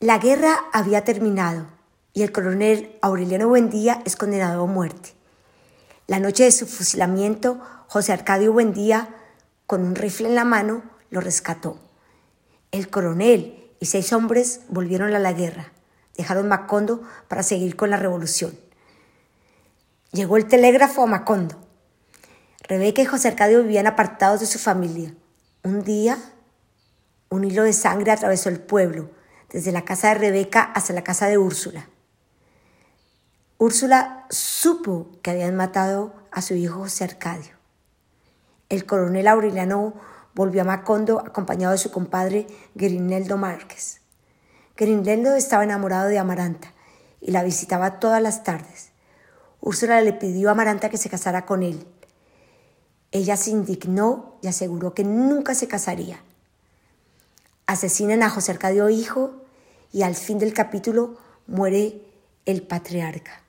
La guerra había terminado y el coronel Aureliano Buendía es condenado a muerte. La noche de su fusilamiento, José Arcadio Buendía, con un rifle en la mano, lo rescató. El coronel y seis hombres volvieron a la guerra. Dejaron Macondo para seguir con la revolución. Llegó el telégrafo a Macondo. Rebeca y José Arcadio vivían apartados de su familia. Un día, un hilo de sangre atravesó el pueblo, desde la casa de Rebeca hasta la casa de Úrsula. Úrsula supo que habían matado a su hijo José Arcadio. El coronel Aureliano volvió a Macondo acompañado de su compadre Grineldo Márquez. Grineldo estaba enamorado de Amaranta y la visitaba todas las tardes. Úrsula le pidió a Amaranta que se casara con él. Ella se indignó y aseguró que nunca se casaría. Asesinan a José Arcadio hijo y al fin del capítulo muere el patriarca.